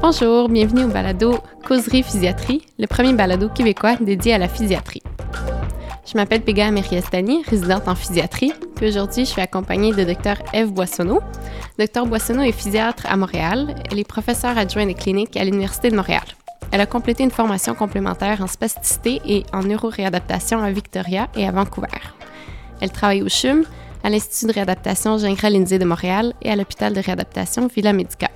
Bonjour, bienvenue au balado Causerie Physiatrie, le premier balado québécois dédié à la physiatrie. Je m'appelle Pega Amériestani, résidente en physiatrie, puis aujourd'hui je suis accompagnée de Dr Eve Boissonneau. Dr Boissonneau est physiatre à Montréal. Elle est professeure adjointe des cliniques à l'Université de Montréal. Elle a complété une formation complémentaire en spasticité et en neuroréadaptation à Victoria et à Vancouver. Elle travaille au CHUM, à l'Institut de réadaptation Gingras-Lindsay de Montréal et à l'hôpital de réadaptation Villa Medica.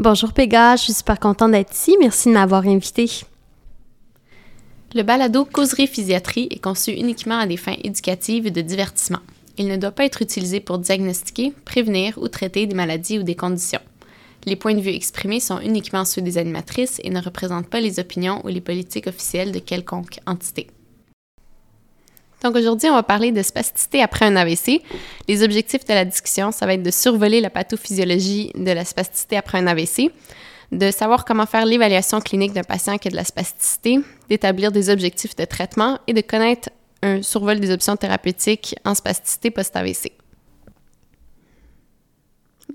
Bonjour Péga, je suis super contente d'être ici. Merci de m'avoir invitée. Le balado Causerie Physiatrie est conçu uniquement à des fins éducatives et de divertissement. Il ne doit pas être utilisé pour diagnostiquer, prévenir ou traiter des maladies ou des conditions. Les points de vue exprimés sont uniquement ceux des animatrices et ne représentent pas les opinions ou les politiques officielles de quelconque entité. Donc aujourd'hui, on va parler de spasticité après un AVC. Les objectifs de la discussion, ça va être de survoler la pathophysiologie de la spasticité après un AVC, de savoir comment faire l'évaluation clinique d'un patient qui a de la spasticité, d'établir des objectifs de traitement et de connaître un survol des options thérapeutiques en spasticité post-AVC.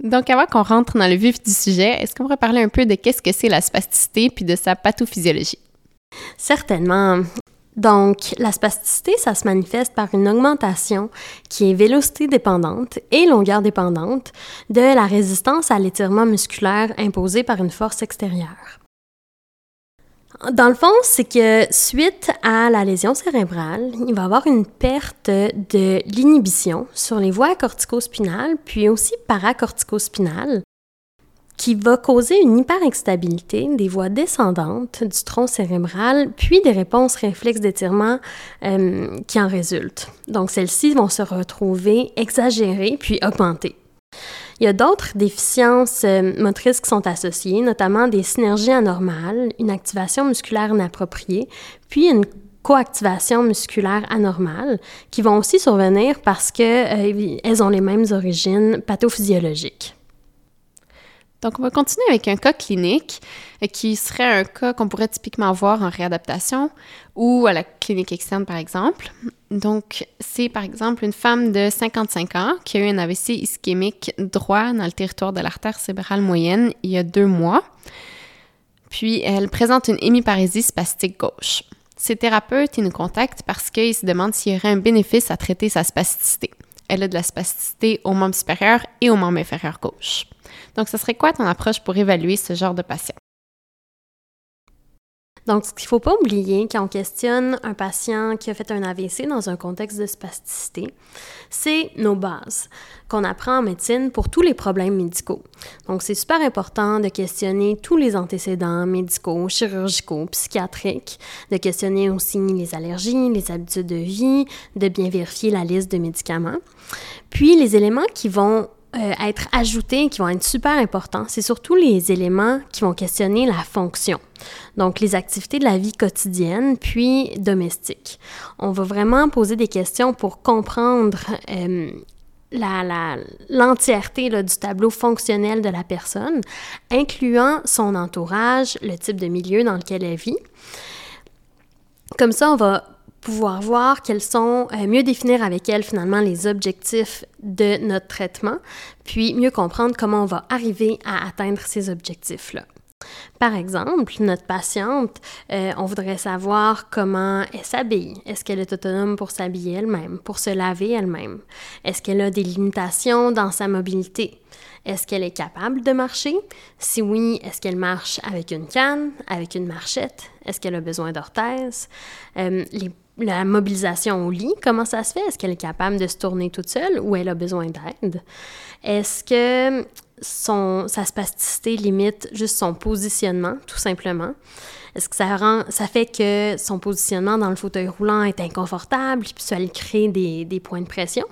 Donc, avant qu'on rentre dans le vif du sujet, est-ce qu'on pourrait parler un peu de qu'est-ce que c'est la spasticité puis de sa pathophysiologie? Certainement. Donc, la spasticité, ça se manifeste par une augmentation qui est vélocité dépendante et longueur dépendante de la résistance à l'étirement musculaire imposée par une force extérieure. Dans le fond, c'est que suite à la lésion cérébrale, il va y avoir une perte de l'inhibition sur les voies corticospinales, puis aussi paracorticospinales, qui va causer une hyperexstabilité des voies descendantes du tronc cérébral, puis des réponses réflexes d'étirement euh, qui en résultent. Donc, celles-ci vont se retrouver exagérées puis augmentées. Il y a d'autres déficiences euh, motrices qui sont associées, notamment des synergies anormales, une activation musculaire inappropriée, puis une coactivation musculaire anormale, qui vont aussi survenir parce qu'elles euh, ont les mêmes origines pathophysiologiques. Donc, on va continuer avec un cas clinique euh, qui serait un cas qu'on pourrait typiquement voir en réadaptation ou à la clinique externe, par exemple. Donc, c'est par exemple une femme de 55 ans qui a eu un AVC ischémique droit dans le territoire de l'artère cérébrale moyenne il y a deux mois. Puis, elle présente une hémiparésie spastique gauche. Ces thérapeutes, ils nous contactent parce qu'ils se demandent s'il y aurait un bénéfice à traiter sa spasticité. Elle a de la spasticité au membre supérieur et au membre inférieur gauche. Donc, ce serait quoi ton approche pour évaluer ce genre de patient? Donc, ce qu'il ne faut pas oublier quand on questionne un patient qui a fait un AVC dans un contexte de spasticité, c'est nos bases qu'on apprend en médecine pour tous les problèmes médicaux. Donc, c'est super important de questionner tous les antécédents médicaux, chirurgicaux, psychiatriques, de questionner aussi les allergies, les habitudes de vie, de bien vérifier la liste de médicaments. Puis, les éléments qui vont euh, être ajoutés, qui vont être super importants, c'est surtout les éléments qui vont questionner la fonction. Donc, les activités de la vie quotidienne, puis domestique. On va vraiment poser des questions pour comprendre euh, l'entièreté du tableau fonctionnel de la personne, incluant son entourage, le type de milieu dans lequel elle vit. Comme ça, on va pouvoir voir quels sont, euh, mieux définir avec elle finalement les objectifs de notre traitement, puis mieux comprendre comment on va arriver à atteindre ces objectifs-là. Par exemple, notre patiente, euh, on voudrait savoir comment elle s'habille. Est-ce qu'elle est autonome pour s'habiller elle-même, pour se laver elle-même? Est-ce qu'elle a des limitations dans sa mobilité? Est-ce qu'elle est capable de marcher? Si oui, est-ce qu'elle marche avec une canne, avec une marchette? Est-ce qu'elle a besoin d'orthèses? Euh, la mobilisation au lit, comment ça se fait? Est-ce qu'elle est capable de se tourner toute seule ou elle a besoin d'aide? Est-ce que son, sa spasticité limite juste son positionnement, tout simplement? Est-ce que ça rend, ça fait que son positionnement dans le fauteuil roulant est inconfortable, puis ça lui crée des, des points de pression?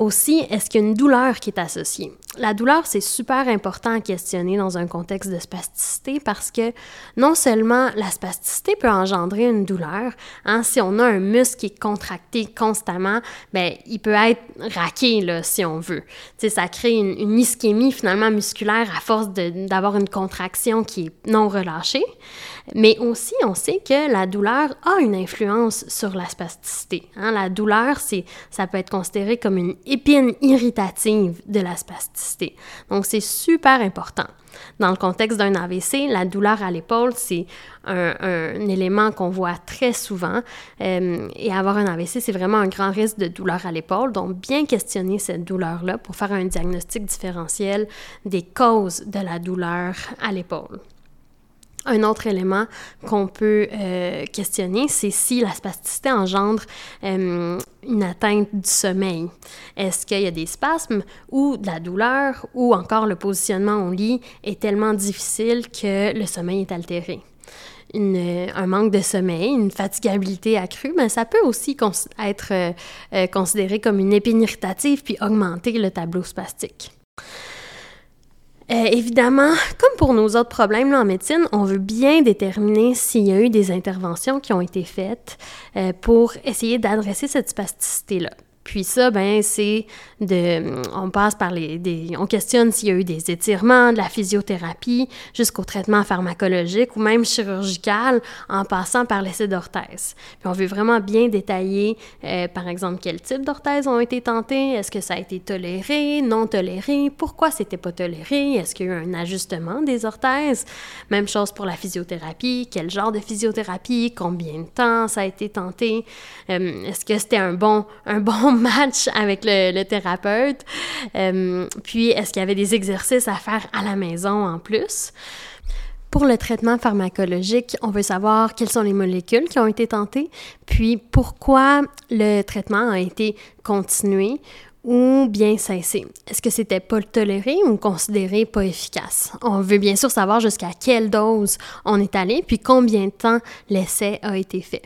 Aussi, est-ce qu'il y a une douleur qui est associée? La douleur, c'est super important à questionner dans un contexte de spasticité parce que non seulement la spasticité peut engendrer une douleur, hein, si on a un muscle qui est contracté constamment, ben, il peut être raqué, là, si on veut. sais, ça crée une, ischémie finalement musculaire à force d'avoir une contraction qui est non relâchée. Mais aussi, on sait que la douleur a une influence sur la spasticité. Hein. La douleur, c'est, ça peut être considéré comme une épine irritative de la spasticité. Donc, c'est super important. Dans le contexte d'un AVC, la douleur à l'épaule, c'est un, élément qu'on voit très souvent. Euh, et avoir un AVC, c'est vraiment un grand risque de douleur à l'épaule. Donc, bien questionner cette douleur-là pour faire un diagnostic différentiel des causes de la douleur à l'épaule. Un autre élément qu'on peut euh, questionner, c'est si la spasticité engendre euh, une atteinte du sommeil. Est-ce qu'il y a des spasmes ou de la douleur ou encore le positionnement au lit est tellement difficile que le sommeil est altéré? un manque de sommeil, une fatigabilité accrue, mais ça peut aussi être euh, considéré comme une épine irritative puis augmenter le tableau spastique. Euh, évidemment, comme pour nos autres problèmes en médecine, on veut bien déterminer s'il y a eu des interventions qui ont été faites euh, pour essayer d'adresser cette spasticité-là. Puis ça, ben, c'est de, on passe par les, on questionne s'il y a eu des étirements, de la physiothérapie, jusqu'au traitement pharmacologique ou même chirurgical, en passant par l'essai d'orthèse. Puis on veut vraiment bien détailler, euh, par exemple, quel type d'orthèse ont été tentés, est-ce que ça a été toléré, non toléré, pourquoi c'était pas toléré, est-ce qu'il y a eu un ajustement des orthèses? Même chose pour la physiothérapie, quel genre de physiothérapie, combien de temps ça a été tenté, euh, est-ce que c'était un bon, un bon match avec le, thérapeute. Euh, puis, est-ce qu'il y avait des exercices à faire à la maison en plus? Pour le traitement pharmacologique, on veut savoir quelles sont les molécules qui ont été tentées, puis pourquoi le traitement a été continué ou bien cessé. Est-ce que c'était pas toléré ou considéré pas efficace? On veut bien sûr savoir jusqu'à quelle dose on est allé, puis combien de temps l'essai a été fait.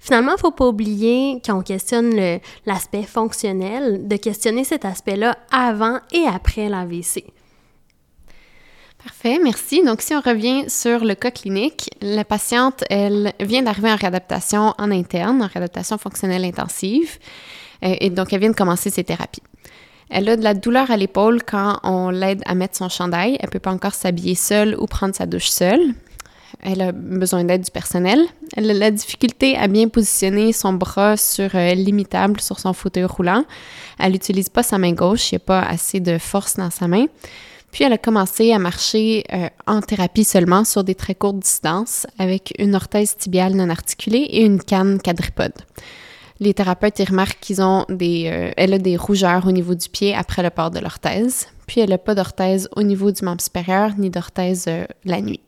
Finalement, il ne faut pas oublier, quand on questionne l'aspect fonctionnel, de questionner cet aspect-là avant et après l'AVC. Parfait, merci. Donc, si on revient sur le cas clinique, la patiente, elle vient d'arriver en réadaptation en interne, en réadaptation fonctionnelle intensive, euh, et donc elle vient de commencer ses thérapies. Elle a de la douleur à l'épaule quand on l'aide à mettre son chandail. Elle ne peut pas encore s'habiller seule ou prendre sa douche seule elle a besoin d'aide du personnel. Elle a la difficulté à bien positionner son bras sur euh, l'imitable sur son fauteuil roulant. Elle n'utilise pas sa main gauche, il n'y a pas assez de force dans sa main. Puis elle a commencé à marcher euh, en thérapie seulement sur des très courtes distances avec une orthèse tibiale non articulée et une canne quadripode. Les thérapeutes remarquent qu'ils ont des, euh, elle a des rougeurs au niveau du pied après le port de l'orthèse. Puis elle n'a pas d'orthèse au niveau du membre supérieur ni d'orthèse la nuit.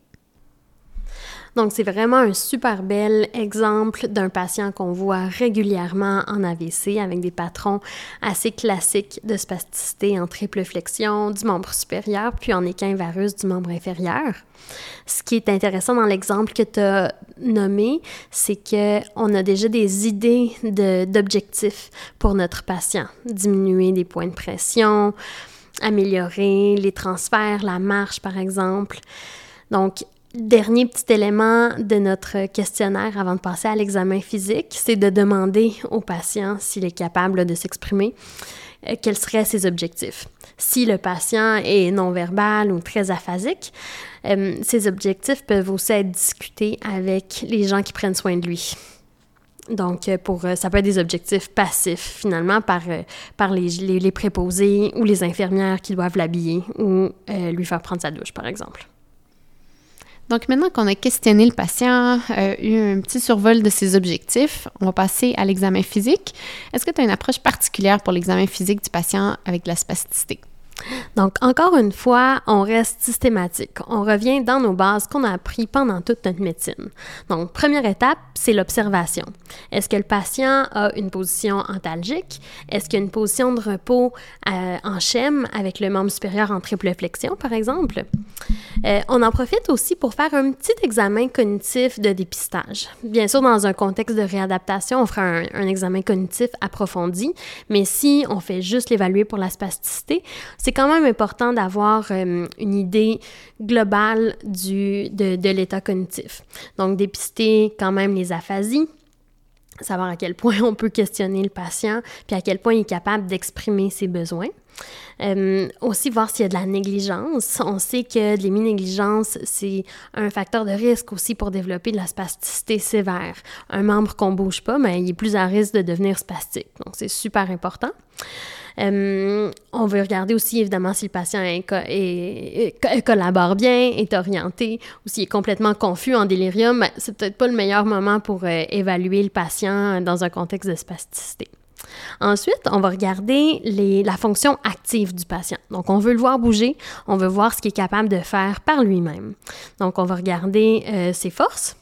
Donc, c'est vraiment un super bel exemple d'un patient qu'on voit régulièrement en AVC avec des patrons assez classiques de spasticité en triple flexion du membre supérieur puis en équin varus du membre inférieur. Ce qui est intéressant dans l'exemple que tu as nommé, c'est qu'on a déjà des idées d'objectifs pour notre patient. Diminuer des points de pression, améliorer les transferts, la marche par exemple. Donc, Dernier petit élément de notre questionnaire avant de passer à l'examen physique, c'est de demander au patient s'il est capable de s'exprimer, euh, quels seraient ses objectifs. Si le patient est non-verbal ou très aphasique, euh, ses objectifs peuvent aussi être discutés avec les gens qui prennent soin de lui. Donc, euh, pour, ça peut être des objectifs passifs, finalement, par, par les, les, préposés ou les infirmières qui doivent l'habiller ou lui faire prendre sa douche, par exemple. Donc maintenant qu'on a questionné le patient, euh, eu un petit survol de ses objectifs, on va passer à l'examen physique. Est-ce que tu as une approche particulière pour l'examen physique du patient avec la spasticité? Donc, encore une fois, on reste systématique. On revient dans nos bases qu'on a appris pendant toute notre médecine. Donc, première étape, c'est l'observation. Est-ce que le patient a une position antalgique? Est-ce qu'il y a une position de repos euh, en schème avec le membre supérieur en triple flexion, par exemple? Euh, on en profite aussi pour faire un petit examen cognitif de dépistage. Bien sûr, dans un contexte de réadaptation, on fera un, un examen cognitif approfondi, mais si on fait juste l'évaluer pour la spasticité, c'est quand même important d'avoir euh, une idée globale du, de, de l'état cognitif. Donc, dépister quand même les aphasies, savoir à quel point on peut questionner le patient, puis à quel point il est capable d'exprimer ses besoins. Euh, aussi voir s'il y a de la négligence. On sait que l'héminégligence, c'est un facteur de risque aussi pour développer de la spasticité sévère. Un membre qu'on bouge pas, mais il est plus à risque de devenir spastique. Donc, c'est super important. Euh, on veut regarder aussi évidemment si le patient collabore bien, est orienté, ou s'il est complètement confus en délirium. Ben, c'est peut-être pas le meilleur moment pour euh, évaluer le patient dans un contexte de spasticité. Ensuite, on va regarder la fonction active du patient. Donc, on veut le voir bouger, on veut voir ce qu'il est capable de faire par lui-même. Donc, on va regarder euh, ses forces,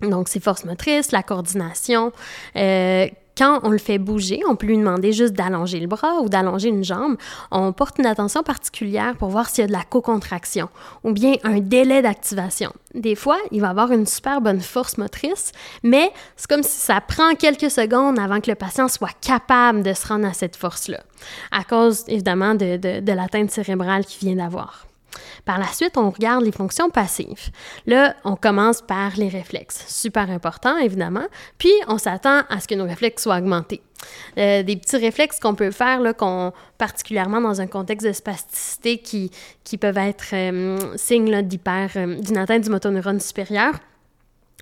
donc, ses forces motrices, la coordination, euh, quand on le fait bouger, on peut lui demander juste d'allonger le bras ou d'allonger une jambe. On porte une attention particulière pour voir s'il y a de la co-contraction ou bien un délai d'activation. Des fois, il va avoir une super bonne force motrice, mais c'est comme si ça prend quelques secondes avant que le patient soit capable de se rendre à cette force-là, à cause évidemment de, de, de l'atteinte cérébrale qu'il vient d'avoir. Par la suite, on regarde les fonctions passives. Là, on commence par les réflexes. Super important, évidemment. Puis, on s'attend à ce que nos réflexes soient augmentés. Euh, des petits réflexes qu'on peut faire, là, particulièrement dans un contexte de spasticité qui, peuvent être euh, signes euh, d'une atteinte du motoneurone supérieur.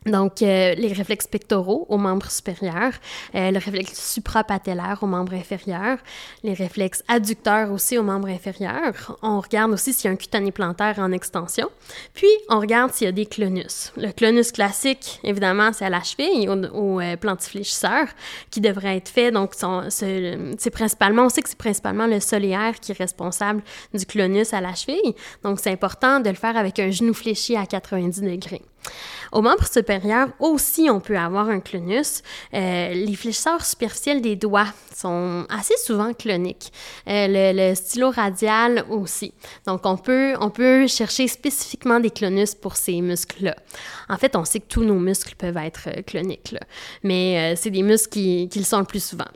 Donc, euh, les réflexes pectoraux aux membres supérieurs, euh, le réflexe suprapatellaire aux membres inférieurs, les réflexes adducteurs aussi aux membres inférieurs. On regarde aussi s'il y a un cutané plantaire en extension. Puis, on regarde s'il y a des clonus. Le clonus classique, évidemment, c'est à la cheville, au, au euh, plantifléchisseur, qui devrait être fait. Donc, c'est principalement, on sait que c'est principalement le soléaire qui est responsable du clonus à la cheville. Donc, c'est important de le faire avec un genou fléchi à 90 degrés. Au membre supérieur aussi, on peut avoir un clonus. Euh, les fléchisseurs superficiels des doigts sont assez souvent cloniques. Euh, le, stylo radial aussi. Donc, on peut, on peut chercher spécifiquement des clonus pour ces muscles-là. En fait, on sait que tous nos muscles peuvent être euh, cloniques, mais c'est des muscles qui, qui le sont le plus souvent.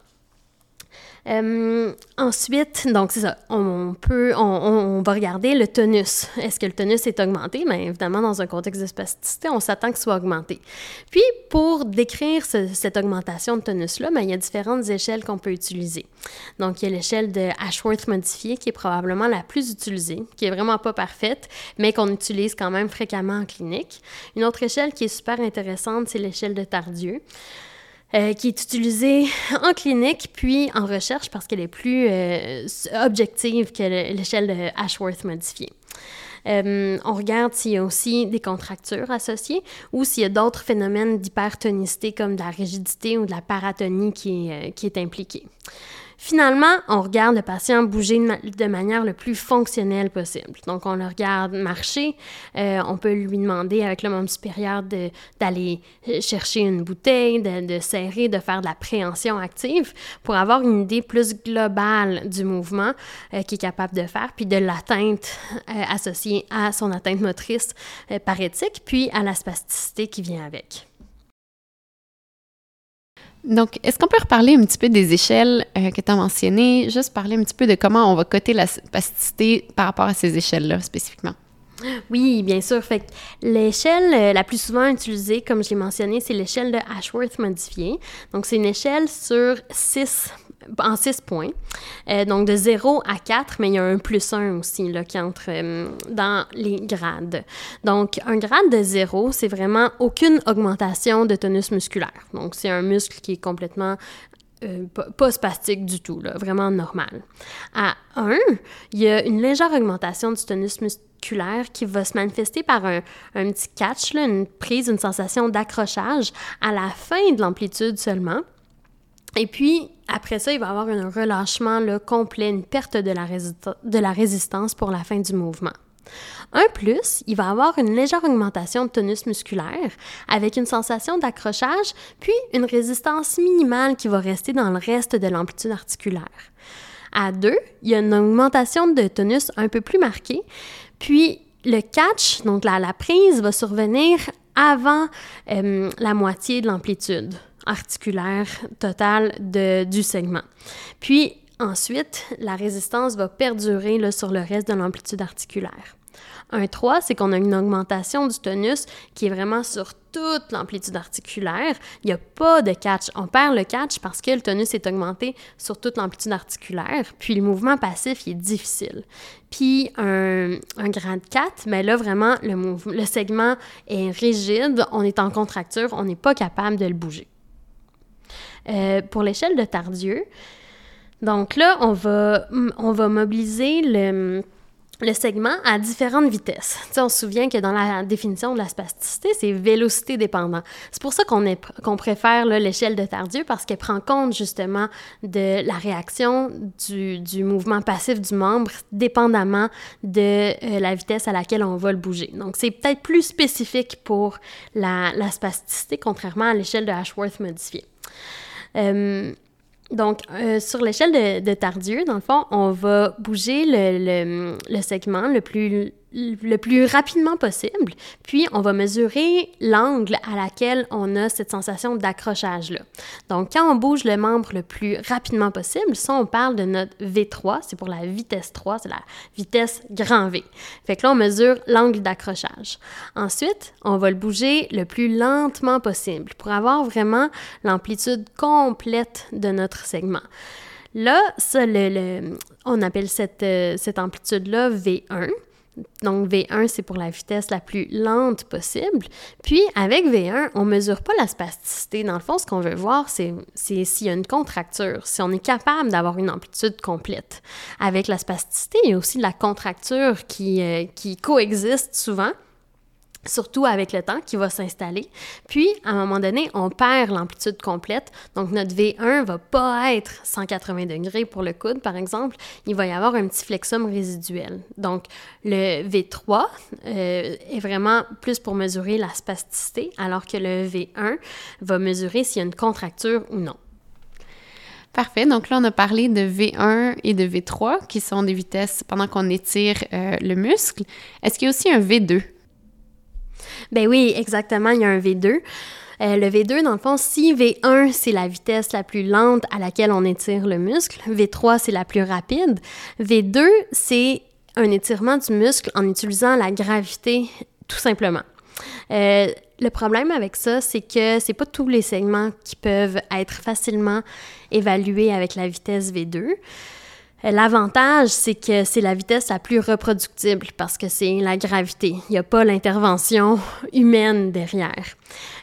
Euh, ensuite, donc c'est ça, on peut, on, va regarder le tonus. Est-ce que le tonus est augmenté? Bien évidemment, dans un contexte de spasticité, on s'attend qu'il soit augmenté. Puis, pour décrire cette augmentation de tonus-là, bien, il y a différentes échelles qu'on peut utiliser. Donc, il y a l'échelle de Ashworth modifiée, qui est probablement la plus utilisée, qui est vraiment pas parfaite, mais qu'on utilise quand même fréquemment en clinique. Une autre échelle qui est super intéressante, c'est l'échelle de Tardieu. Euh, qui est utilisée en clinique puis en recherche parce qu'elle est plus euh, objective que l'échelle Ashworth modifiée. Euh, on regarde s'il y a aussi des contractures associées ou s'il y a d'autres phénomènes d'hypertonicité comme de la rigidité ou de la paratonie qui est impliquée. Finalement, on regarde le patient bouger de, manière le plus fonctionnelle possible. Donc, on le regarde marcher. Euh, on peut lui demander avec le membre supérieur d'aller euh, chercher une bouteille, de, serrer, de faire de la préhension active pour avoir une idée plus globale du mouvement euh, qu'il est capable de faire, puis de l'atteinte associée à son atteinte motrice par éthique, puis à la spasticité qui vient avec. Donc, est-ce qu'on peut reparler un petit peu des échelles euh, que tu as mentionnées, juste parler un petit peu de comment on va coter la spasticité par rapport à ces échelles-là spécifiquement? Oui, bien sûr. Fait l'échelle euh, la plus souvent utilisée, comme je l'ai mentionné, c'est l'échelle de Ashworth modifiée. Donc, c'est une échelle sur six en six points. Euh, donc de 0 à 4, mais il y a un plus 1 aussi là, qui entre euh, dans les grades. Donc un grade de 0, c'est vraiment aucune augmentation de tonus musculaire. Donc c'est un muscle qui est complètement euh, pas, spastique du tout, là, vraiment normal. À 1, il y a une légère augmentation du tonus musculaire qui va se manifester par un, un petit catch, là, une prise, une sensation d'accrochage à la fin de l'amplitude seulement. Et puis, après ça, il va y avoir un relâchement là, complet, une perte de la, résistance pour la fin du mouvement. Un plus, il va avoir une légère augmentation de tonus musculaire avec une sensation d'accrochage, puis une résistance minimale qui va rester dans le reste de l'amplitude articulaire. À deux, il y a une augmentation de tonus un peu plus marquée, puis le catch, donc la, la prise, va survenir avant euh, la moitié de l'amplitude articulaire totale de, du segment. Puis ensuite, la résistance va perdurer sur le reste de l'amplitude articulaire. Un 3, c'est qu'on a une augmentation du tonus qui est vraiment sur toute l'amplitude articulaire. Il n'y a pas de catch. On perd le catch parce que le tonus est augmenté sur toute l'amplitude articulaire. Puis le mouvement passif, est difficile. Puis un, grade 4, mais là, vraiment, le, le segment est rigide, on est en contracture, on n'est pas capable de le bouger. Euh, pour l'échelle de Tardieu, donc là, on va, on va mobiliser le le segment à différentes vitesses. Tu sais, on se souvient que dans la définition de la spasticité, c'est vélocité dépendant. C'est pour ça qu'on qu'on préfère l'échelle de Tardieu parce qu'elle prend compte justement de la réaction du, du mouvement passif du membre dépendamment de euh, la vitesse à laquelle on va le bouger. Donc, c'est peut-être plus spécifique pour la, la spasticité contrairement à l'échelle de Ashworth modifiée. Euh, donc, euh, sur l'échelle de, Tardieu, dans le fond, on va bouger le, segment le plus, le plus rapidement possible, puis on va mesurer l'angle à laquelle on a cette sensation d'accrochage-là. Donc, quand on bouge le membre le plus rapidement possible, ça, on parle de notre V3, c'est pour la vitesse 3, c'est la vitesse grand V. Fait que là, on mesure l'angle d'accrochage. Ensuite, on va le bouger le plus lentement possible pour avoir vraiment l'amplitude complète de notre segment. Là, ça, le, on appelle cette, euh, cette amplitude-là V1. Donc, V1, c'est pour la vitesse la plus lente possible. Puis, avec V1, on ne mesure pas la spasticité. Dans le fond, ce qu'on veut voir, c'est s'il y a une contracture, si on est capable d'avoir une amplitude complète. Avec la spasticité, il y a aussi la contracture qui, euh, qui coexiste souvent surtout avec le temps qui va s'installer. Puis, à un moment donné, on perd l'amplitude complète. Donc, notre V1 va pas être 180 degrés pour le coude, par exemple. Il va y avoir un petit flexum résiduel. Donc, le V3 euh, est vraiment plus pour mesurer la spasticité, alors que le V1 va mesurer s'il y a une contracture ou non. Parfait. Donc là, on a parlé de V1 et de V3, qui sont des vitesses pendant qu'on étire euh, le muscle. Est-ce qu'il y a aussi un V2? Ben oui, exactement, il y a un V2. Euh, le V2, dans le fond, si V1, c'est la vitesse la plus lente à laquelle on étire le muscle, V3, c'est la plus rapide, V2, c'est un étirement du muscle en utilisant la gravité, tout simplement. Euh, le problème avec ça, c'est que c'est pas tous les segments qui peuvent être facilement évalués avec la vitesse V2. L'avantage, c'est que c'est la vitesse la plus reproductible parce que c'est la gravité. Il n'y a pas l'intervention humaine derrière.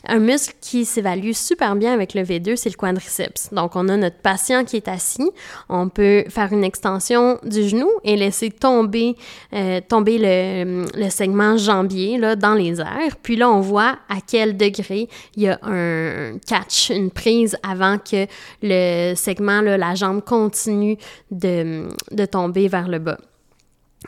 Un muscle qui s'évalue super bien avec le V2, c'est le quadriceps. Donc, on a notre patient qui est assis. On peut faire une extension du genou et laisser tomber, euh, le, segment jambier dans les airs. Puis là, on voit à quel degré il y a un catch, une prise avant que le segment, la jambe continue de tomber vers le bas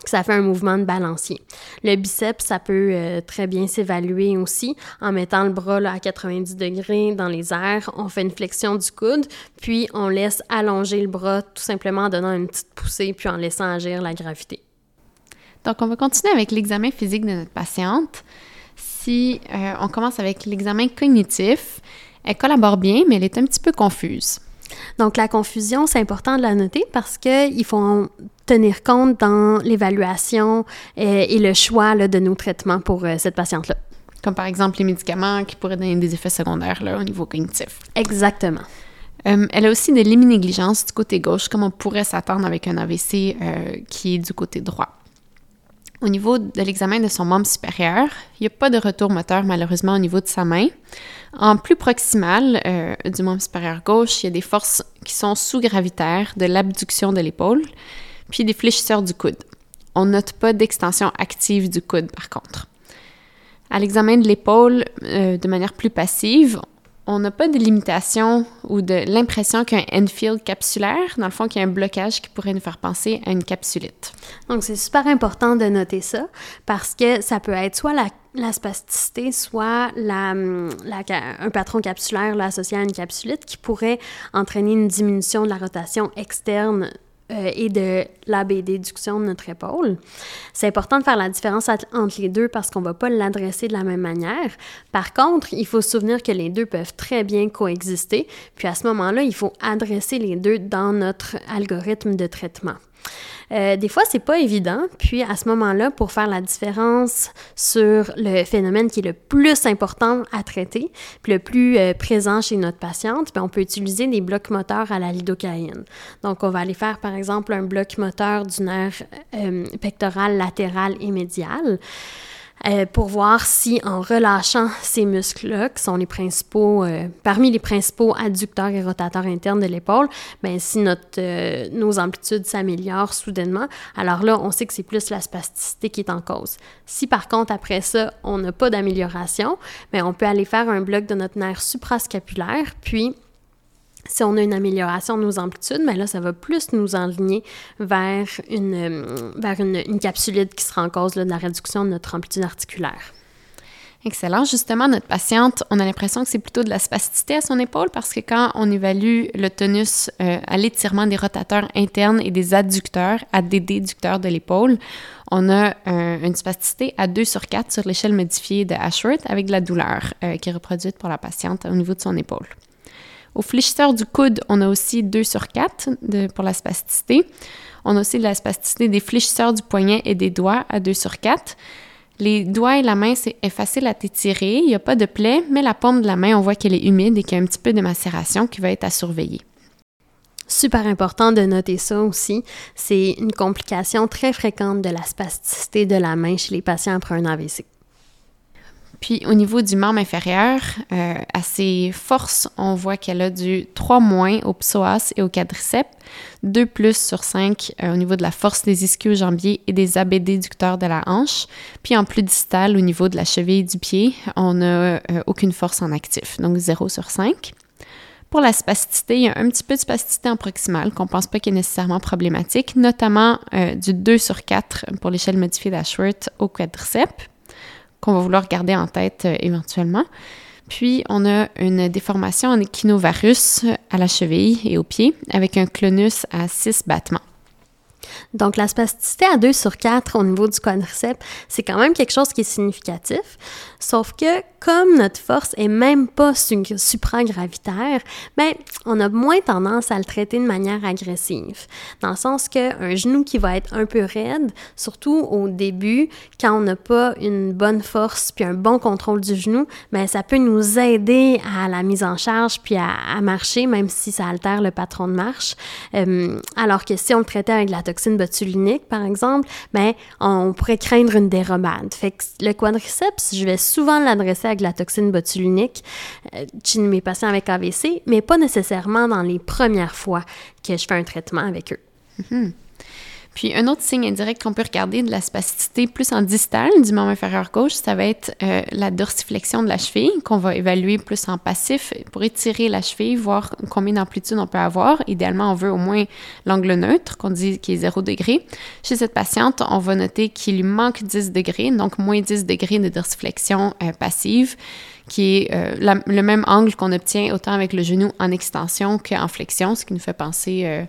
ça fait un mouvement de balancier. Le biceps, ça peut euh, très bien s'évaluer aussi en mettant le bras à 90 degrés dans les airs. On fait une flexion du coude, puis on laisse allonger le bras tout simplement en donnant une petite poussée, puis en laissant agir la gravité. Donc, on va continuer avec l'examen physique de notre patiente. Si euh, on commence avec l'examen cognitif, elle collabore bien, mais elle est un petit peu confuse. Donc, la confusion, c'est important de la noter parce qu'il faut tenir compte dans l'évaluation euh, et, le choix de nos traitements pour euh, cette patiente-là. Comme par exemple les médicaments qui pourraient donner des effets secondaires là, au niveau cognitif. Exactement. Euh, elle a aussi de l'héminégligence du côté gauche, comme on pourrait s'attendre avec un AVC qui est du côté droit. Au niveau de l'examen de son membre supérieur, il n'y a pas de retour moteur malheureusement au niveau de sa main. En plus proximal euh, du membre supérieur gauche, il y a des forces qui sont sous-gravitaires de l'abduction de l'épaule, puis des fléchisseurs du coude. On note pas d'extension active du coude par contre. À l'examen de l'épaule, euh, de manière plus passive, on n'a pas de limitation ou de l'impression qu'un Enfield capsulaire, dans le fond, qu'il y a un blocage qui pourrait nous faire penser à une capsulite. Donc, c'est super important de noter ça parce que ça peut être soit la, spasticité, soit la, un patron capsulaire associé à une capsulite qui pourrait entraîner une diminution de la rotation externe euh, et de la déduction de notre épaule. C'est important de faire la différence entre les deux parce qu'on ne va pas l'adresser de la même manière. Par contre, il faut se souvenir que les deux peuvent très bien coexister. Puis à ce moment-là, il faut adresser les deux dans notre algorithme de traitement. Euh, des fois, c'est pas évident. Puis à ce moment-là, pour faire la différence sur le phénomène qui est le plus important à traiter, puis le plus euh, présent chez notre patiente, bien, on peut utiliser des blocs moteurs à la lidocaïne. Donc, on va aller faire par exemple un bloc moteur du nerf euh, pectoral latéral et médial. Euh, pour voir si en relâchant ces muscles-là, qui sont les principaux, euh, parmi les principaux adducteurs et rotateurs internes de l'épaule, ben si notre, euh, nos amplitudes s'améliorent soudainement, alors là, on sait que c'est plus la spasticité qui est en cause. Si par contre, après ça, on n'a pas d'amélioration, ben on peut aller faire un bloc de notre nerf suprascapulaire, puis si on a une amélioration de nos amplitudes, mais là, ça va plus nous enligner vers une, euh, vers une, qui sera en cause de la réduction de notre amplitude articulaire. Excellent. Justement, notre patiente, on a l'impression que c'est plutôt de la spasticité à son épaule parce que quand on évalue le tonus euh, à l'étirement des rotateurs internes et des adducteurs à des déducteurs de l'épaule, on a euh, une spasticité à 2 sur 4 sur l'échelle modifiée de Ashworth avec de la douleur qui est reproduite pour la patiente au niveau de son épaule. Au fléchisseur du coude, on a aussi 2 sur 4 de, pour la spasticité. On a aussi la spasticité des fléchisseurs du poignet et des doigts à 2 sur 4. Les doigts et la main, c'est facile à étirer, il n'y a pas de plaie, mais la paume de la main, on voit qu'elle est humide et qu'il y a un petit peu de macération qui va être à surveiller. Super important de noter ça aussi, c'est une complication très fréquente de la spasticité de la main chez les patients après un AVC. Puis au niveau du membre inférieur, euh, à ses forces, on voit qu'elle a du 3 moins au psoas et au quadriceps, 2 plus sur 5 euh, au niveau de la force des ischio-jambiers et des abéducteurs de la hanche. Puis en plus distal, au niveau de la cheville du pied, on n'a euh, aucune force en actif, donc 0 sur 5. Pour la spasticité, il y a un petit peu de spasticité en proximale qu'on ne pense pas qu'il est nécessairement problématique, notamment du 2 sur 4 pour l'échelle modifiée d'Ashworth au quadriceps qu'on va vouloir garder en tête euh, éventuellement. Puis, on a une déformation en échinovarus à la cheville et au pied avec un clonus à 6 battements. Donc, la spasticité à 2 sur 4 au niveau du quadriceps, c'est quand même quelque chose qui est significatif. Sauf que, comme notre force est même pas supragravitaire, ben, on a moins tendance à le traiter de manière agressive. Dans le sens qu'un genou qui va être un peu raide, surtout au début, quand on n'a pas une bonne force puis un bon contrôle du genou, ben, ça peut nous aider à la mise en charge puis à, marcher, même si ça altère le patron de marche. Euh, alors que si on le traitait avec la toxine botulinique, par exemple, ben, on pourrait craindre une dérobade. Le quadriceps, je vais souvent l'adresser avec la toxine botulinique euh, chez mes patients avec AVC, mais pas nécessairement dans les premières fois que je fais un traitement avec eux. Mm-hmm. Puis un autre signe indirect qu'on peut regarder de la spasticité plus en distal du membre inférieur gauche, ça va être euh, la dorsiflexion de la cheville qu'on va évaluer plus en passif pour étirer la cheville, voir combien d'amplitude on peut avoir. Idéalement, on veut au moins l'angle neutre, qu'on dit qui est 0 degré. Chez cette patiente, on va noter qu'il lui manque 10 degrés, donc moins 10 degrés de dorsiflexion euh, passive qui est euh, le même angle qu'on obtient autant avec le genou en extension qu'en flexion, ce qui nous fait penser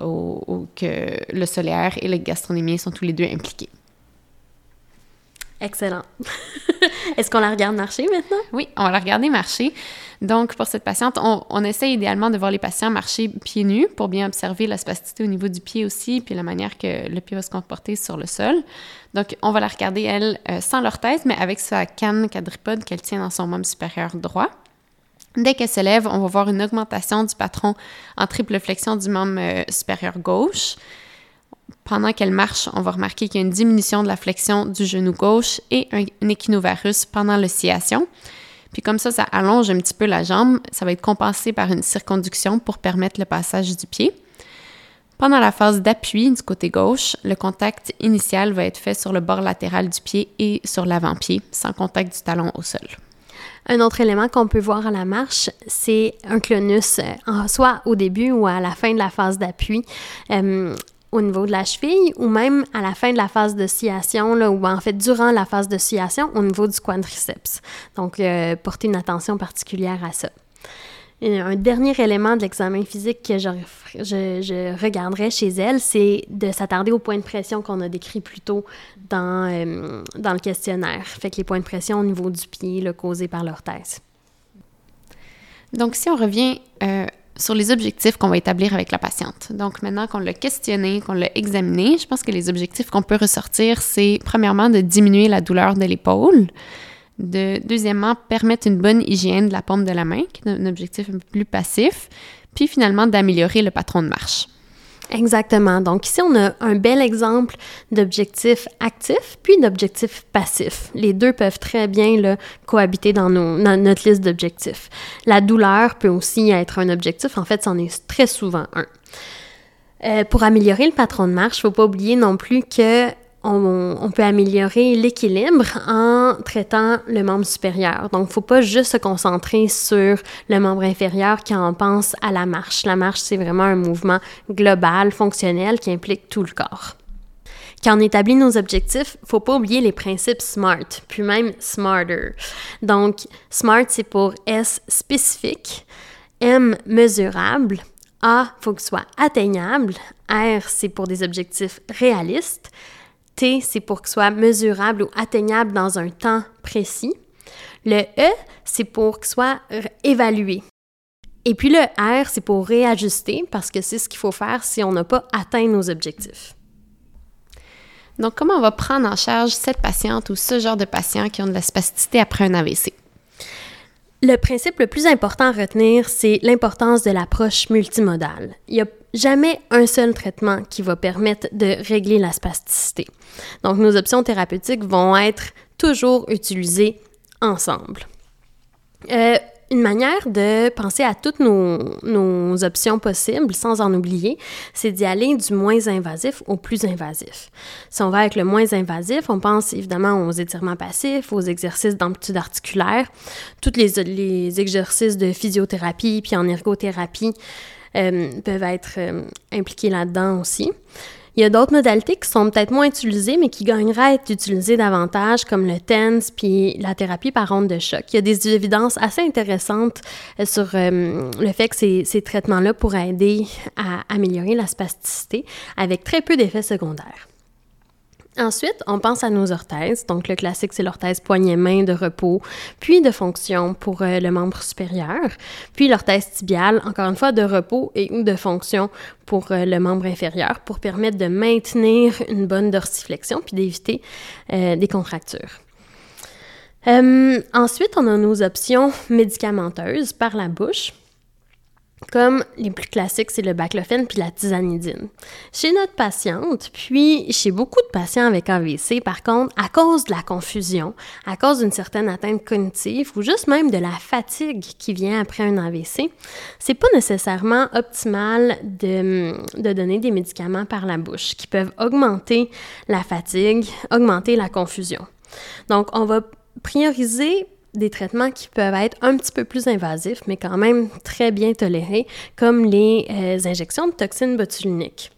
ou que le solaire et le gastronomie sont tous les deux impliqués. Excellent. Est-ce qu'on la regarde marcher maintenant? Oui, on va la regarder marcher. Donc, pour cette patiente, on, on, essaie idéalement de voir les patients marcher pieds nus pour bien observer la spasticité au niveau du pied aussi, puis la manière que le pied va se comporter sur le sol. Donc, on va la regarder, elle, euh, sans l'orthèse, mais avec sa canne quadripode qu'elle tient dans son membre supérieur droit. Dès qu'elle se lève, on va voir une augmentation du patron en triple flexion du membre euh, supérieur gauche. Pendant qu'elle marche, on va remarquer qu'il y a une diminution de la flexion du genou gauche et un, échinovarus pendant l'oscillation. Puis comme ça, ça allonge un petit peu la jambe. Ça va être compensé par une circonduction pour permettre le passage du pied. Pendant la phase d'appui du côté gauche, le contact initial va être fait sur le bord latéral du pied et sur l'avant-pied, sans contact du talon au sol. Un autre élément qu'on peut voir à la marche, c'est un clonus, euh, soit au début ou à la fin de la phase d'appui. Euh, au niveau de la cheville ou même à la fin de la phase de sciation, ou en fait durant la phase de sciation au niveau du quadriceps. Donc, euh, porter une attention particulière à ça un dernier élément de l'examen physique que je, je, regarderais chez elle, c'est de s'attarder aux points de pression qu'on a décrits plus tôt dans, euh, dans le questionnaire. Fait que les points de pression au niveau du pied, le causés par l'orthèse. Donc, si on revient euh, sur les objectifs qu'on va établir avec la patiente. Donc maintenant qu'on l'a questionné, qu'on l'a examiné, je pense que les objectifs qu'on peut ressortir, c'est premièrement de diminuer la douleur de l'épaule, de, deuxièmement, permettre une bonne hygiène de la paume de la main, qui est un objectif un peu plus passif, puis finalement d'améliorer le patron de marche. Exactement. Donc ici, on a un bel exemple d'objectif actif puis d'objectif passif. Les deux peuvent très bien là, cohabiter dans, notre liste d'objectifs. La douleur peut aussi être un objectif. En fait, c'en est très souvent un. Euh, pour améliorer le patron de marche, il ne faut pas oublier non plus que on, peut améliorer l'équilibre en traitant le membre supérieur. Donc, faut pas juste se concentrer sur le membre inférieur quand on pense à la marche. La marche, c'est vraiment un mouvement global, fonctionnel, qui implique tout le corps. Quand on établit nos objectifs, faut pas oublier les principes SMART, puis même SMARTER. Donc, SMART, c'est pour S spécifique, M mesurable, A, faut que ce soit atteignable, R, c'est pour des objectifs réalistes, T, c'est pour que soit mesurable ou atteignable dans un temps précis. Le E, c'est pour que ce soit évalué. Et puis le R, c'est pour réajuster parce que c'est ce qu'il faut faire si on n'a pas atteint nos objectifs. Donc, comment on va prendre en charge cette patiente ou ce genre de patient qui ont de la spasticité après un AVC? Le principe le plus important à retenir, c'est l'importance de l'approche multimodale. Jamais un seul traitement qui va permettre de régler la spasticité. Donc, nos options thérapeutiques vont être toujours utilisées ensemble. Euh, une manière de penser à toutes nos, options possibles sans en oublier, c'est d'y aller du moins invasif au plus invasif. Si on va avec le moins invasif, on pense évidemment aux étirements passifs, aux exercices d'amplitude articulaire, tous les, exercices de physiothérapie puis en ergothérapie peuvent être euh, impliqués là-dedans aussi. Il y a d'autres modalités qui sont peut-être moins utilisées, mais qui gagneraient à être utilisées davantage, comme le TENS puis la thérapie par onde de choc. Il y a des évidences assez intéressantes euh, sur euh, le fait que ces, ces traitements-là pourraient aider à améliorer la spasticité avec très peu d'effets secondaires. Ensuite, on pense à nos orthèses. Donc, le classique, c'est l'orthèse poignet-main de repos, puis de fonction pour euh, le membre supérieur, puis l'orthèse tibiale, encore une fois, de repos et ou de fonction pour euh, le membre inférieur, pour permettre de maintenir une bonne dorsiflexion, puis d'éviter euh, des contractures. ensuite, on a nos options médicamenteuses par la bouche. Comme les plus classiques, c'est le baclofen puis la tisanidine. Chez notre patiente, puis chez beaucoup de patients avec AVC, par contre, à cause de la confusion, à cause d'une certaine atteinte cognitive ou juste même de la fatigue qui vient après un AVC, c'est pas nécessairement optimal de, de donner des médicaments par la bouche qui peuvent augmenter la fatigue, augmenter la confusion. Donc, on va prioriser des traitements qui peuvent être un petit peu plus invasifs, mais quand même très bien tolérés, comme les euh, injections de toxines botuliniques.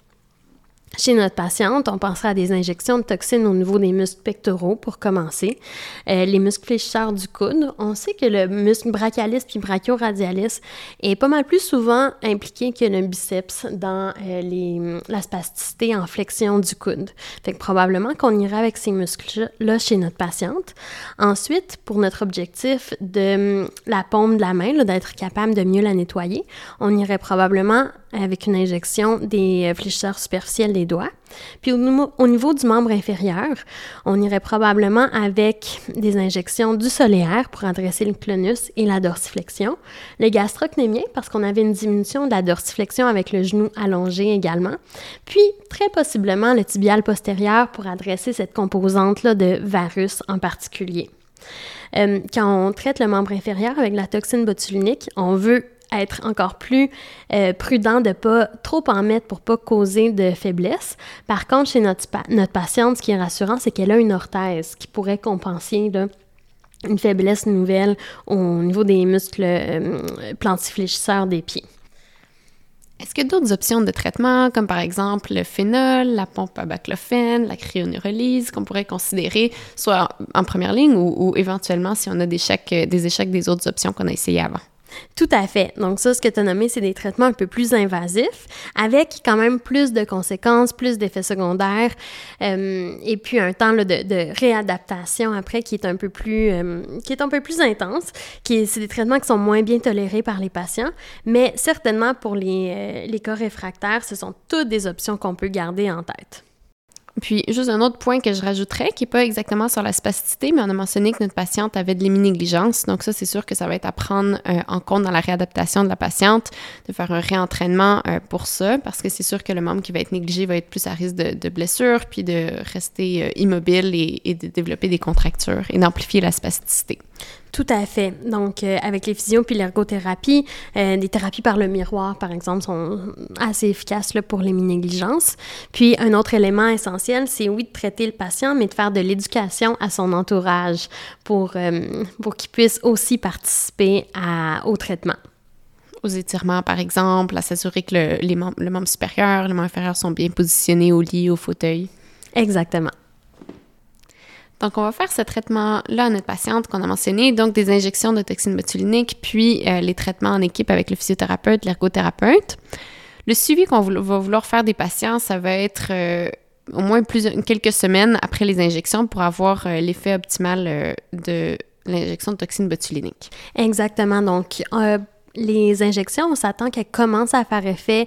Chez notre patiente, on pensera à des injections de toxines au niveau des muscles pectoraux pour commencer. Euh, les muscles fléchisseurs du coude, on sait que le muscle brachialis puis brachioradialis est pas mal plus souvent impliqué que le biceps dans euh, les, la spasticité en flexion du coude. Fait que probablement qu'on ira avec ces muscles-là chez notre patiente. Ensuite, pour notre objectif de hum, la paume de la main, d'être capable de mieux la nettoyer, on irait probablement avec une injection des euh, fléchisseurs superficiels des doigts. Puis au, niveau du membre inférieur, on irait probablement avec des injections du solaire pour adresser le clonus et la dorsiflexion, le gastrocnémien parce qu'on avait une diminution de la dorsiflexion avec le genou allongé également, puis très possiblement le tibial postérieur pour adresser cette composante-là de varus en particulier. Euh, quand on traite le membre inférieur avec la toxine botulinique, on veut être encore plus euh, prudent de pas trop en mettre pour pas causer de faiblesse. Par contre, chez notre, notre patiente, ce qui est rassurant, c'est qu'elle a une orthèse qui pourrait compenser une faiblesse nouvelle au niveau des muscles euh, plantifléchisseurs des pieds. Est-ce a d'autres options de traitement, comme par exemple le phénol, la pompe à baclofen, la cryoneurolyse, qu'on pourrait considérer soit en première ligne ou, éventuellement si on a des échecs, des échecs des autres options qu'on a essayées avant? Tout à fait. Donc ça, ce que tu as nommé, c'est des traitements un peu plus invasifs, avec quand même plus de conséquences, plus d'effets secondaires, euh, et puis un temps de, réadaptation après qui est un peu plus, euh, qui est un peu plus intense. Qui c'est des traitements qui sont moins bien tolérés par les patients, mais certainement pour les, euh, les réfractaires, ce sont toutes des options qu'on peut garder en tête. Puis, juste un autre point que je rajouterais, qui n'est pas exactement sur la spasticité, mais on a mentionné que notre patiente avait de l'héminégligence. Donc, ça, c'est sûr que ça va être à prendre euh, en compte dans la réadaptation de la patiente, de faire un réentraînement euh, pour ça, parce que c'est sûr que le membre qui va être négligé va être plus à risque de, de blessure, puis de rester euh, immobile et, et, de développer des contractures et d'amplifier la spasticité. Tout à fait. Donc, euh, avec les physios puis l'ergothérapie, euh, des thérapies par le miroir, par exemple, sont assez efficaces là, pour les négligences. Puis, un autre élément essentiel, c'est oui de traiter le patient, mais de faire de l'éducation à son entourage pour, euh, pour qu'il puisse aussi participer à, au traitement aux étirements, par exemple, à s'assurer que le, les le membre supérieur, le membre inférieur sont bien positionnés au lit, au fauteuil. Exactement. Donc, on va faire ce traitement-là à notre patiente qu'on a mentionné, donc des injections de toxines botuliniques, puis euh, les traitements en équipe avec le physiothérapeute, l'ergothérapeute. Le suivi qu'on va vouloir faire des patients, ça va être euh, au moins quelques semaines après les injections pour avoir euh, l'effet optimal de l'injection de toxines botuliniques. Exactement. Donc, les injections, on s'attend qu'elles commencent à faire effet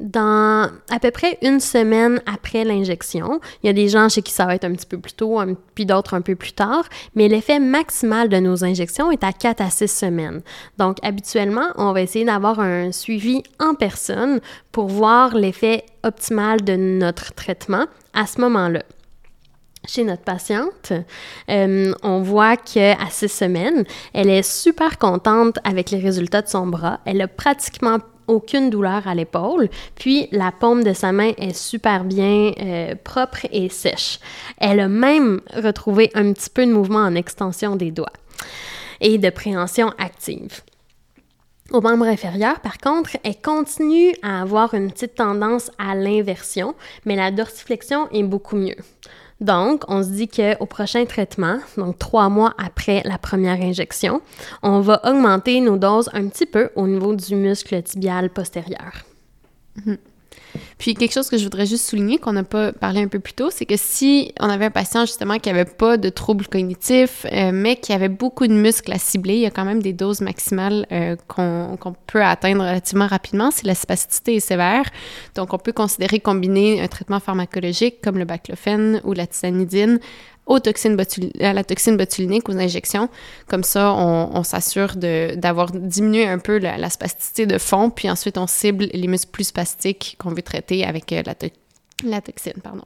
dans à peu près une semaine après l'injection. Il y a des gens chez qui ça va être un petit peu plus tôt, puis d'autres un peu plus tard, mais l'effet maximal de nos injections est à 4 à 6 semaines. Donc, habituellement, on va essayer d'avoir un suivi en personne pour voir l'effet optimal de notre traitement à ce moment-là chez notre patiente, euh, on voit qu'à six semaines, elle est super contente avec les résultats de son bras. Elle a pratiquement aucune douleur à l'épaule, puis la paume de sa main est super bien euh, propre et sèche. Elle a même retrouvé un petit peu de mouvement en extension des doigts et de préhension active. Au membre inférieur, par contre, elle continue à avoir une petite tendance à l'inversion, mais la dorsiflexion est beaucoup mieux. Donc, on se dit qu'au prochain traitement, donc trois mois après la première injection, on va augmenter nos doses un petit peu au niveau du muscle tibial postérieur. Mhm. Puis quelque chose que je voudrais juste souligner, qu'on n'a pas parlé un peu plus tôt, c'est que si on avait un patient justement qui n'avait pas de troubles cognitifs, euh, mais qui avait beaucoup de muscles à cibler, il y a quand même des doses maximales euh, qu'on peut atteindre relativement rapidement si la spasticité est sévère. Donc on peut considérer combiner un traitement pharmacologique comme le baclofen ou la tisanidine à la toxine botulinique, aux injections. Comme ça, on, s'assure d'avoir diminué un peu la, spasticité de fond, puis ensuite on cible les muscles plus spastiques qu'on veut traiter avec euh, la, la toxine. Pardon.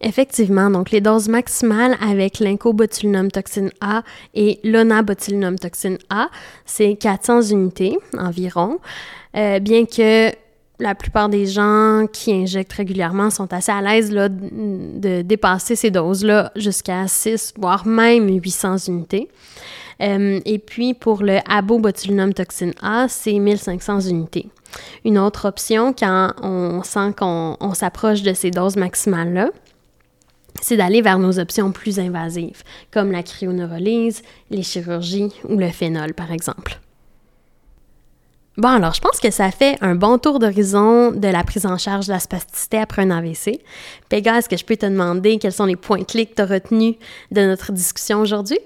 Effectivement, donc les doses maximales avec l'incobotulinum toxine A et l'onabotulinum toxine A, c'est 400 unités environ. Euh, bien que la plupart des gens qui injectent régulièrement sont assez à l'aise de dépasser ces doses-là jusqu'à 6, voire même 800 unités. Euh, et puis pour le abobotulinum toxine A, c'est 1500 unités. Une autre option quand on sent qu'on s'approche de ces doses maximales-là, c'est d'aller vers nos options plus invasives, comme la cryoneurolyse, les chirurgies ou le phénol, par exemple. Bon, alors, je pense que ça fait un bon tour d'horizon de la prise en charge de la spasticité après un AVC. Pega, est-ce que je peux te demander quels sont les points clés que tu as retenus de notre discussion aujourd'hui?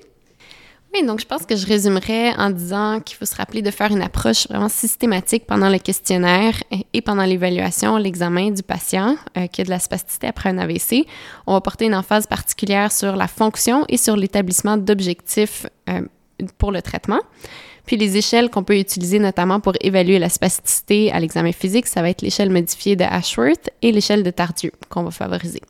Oui, donc je pense que je résumerais en disant qu'il faut se rappeler de faire une approche vraiment systématique pendant le questionnaire et pendant l'évaluation, l'examen du patient euh, qui a de la spasticité après un AVC. On va porter une emphase particulière sur la fonction et sur l'établissement d'objectifs euh, pour le traitement. Puis les échelles qu'on peut utiliser notamment pour évaluer la spasticité à l'examen physique, ça va être l'échelle modifiée de Ashworth et l'échelle de Tardieu qu'on va favoriser.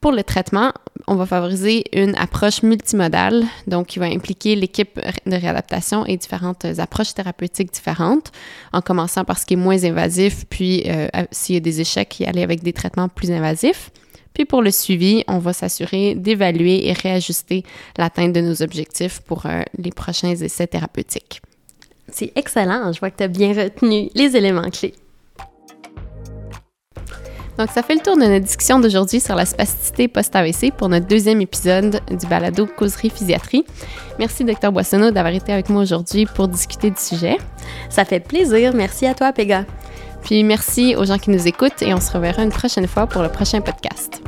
Pour le traitement, on va favoriser une approche multimodale, donc qui va impliquer l'équipe de réadaptation et différentes approches thérapeutiques différentes, en commençant par ce qui est moins invasif, puis euh, s'il y a des échecs, y aller avec des traitements plus invasifs. Puis pour le suivi, on va s'assurer d'évaluer et réajuster l'atteinte de nos objectifs pour euh, les prochains essais thérapeutiques. C'est excellent, je vois que tu as bien retenu les éléments clés. Donc, ça fait le tour de notre discussion d'aujourd'hui sur la spasticité post-AVC pour notre deuxième épisode du balado Causerie Physiatrie. Merci, Dr. Boissonneau, d'avoir été avec moi aujourd'hui pour discuter du sujet. Ça fait plaisir. Merci à toi, Pega. Puis merci aux gens qui nous écoutent et on se reverra une prochaine fois pour le prochain podcast.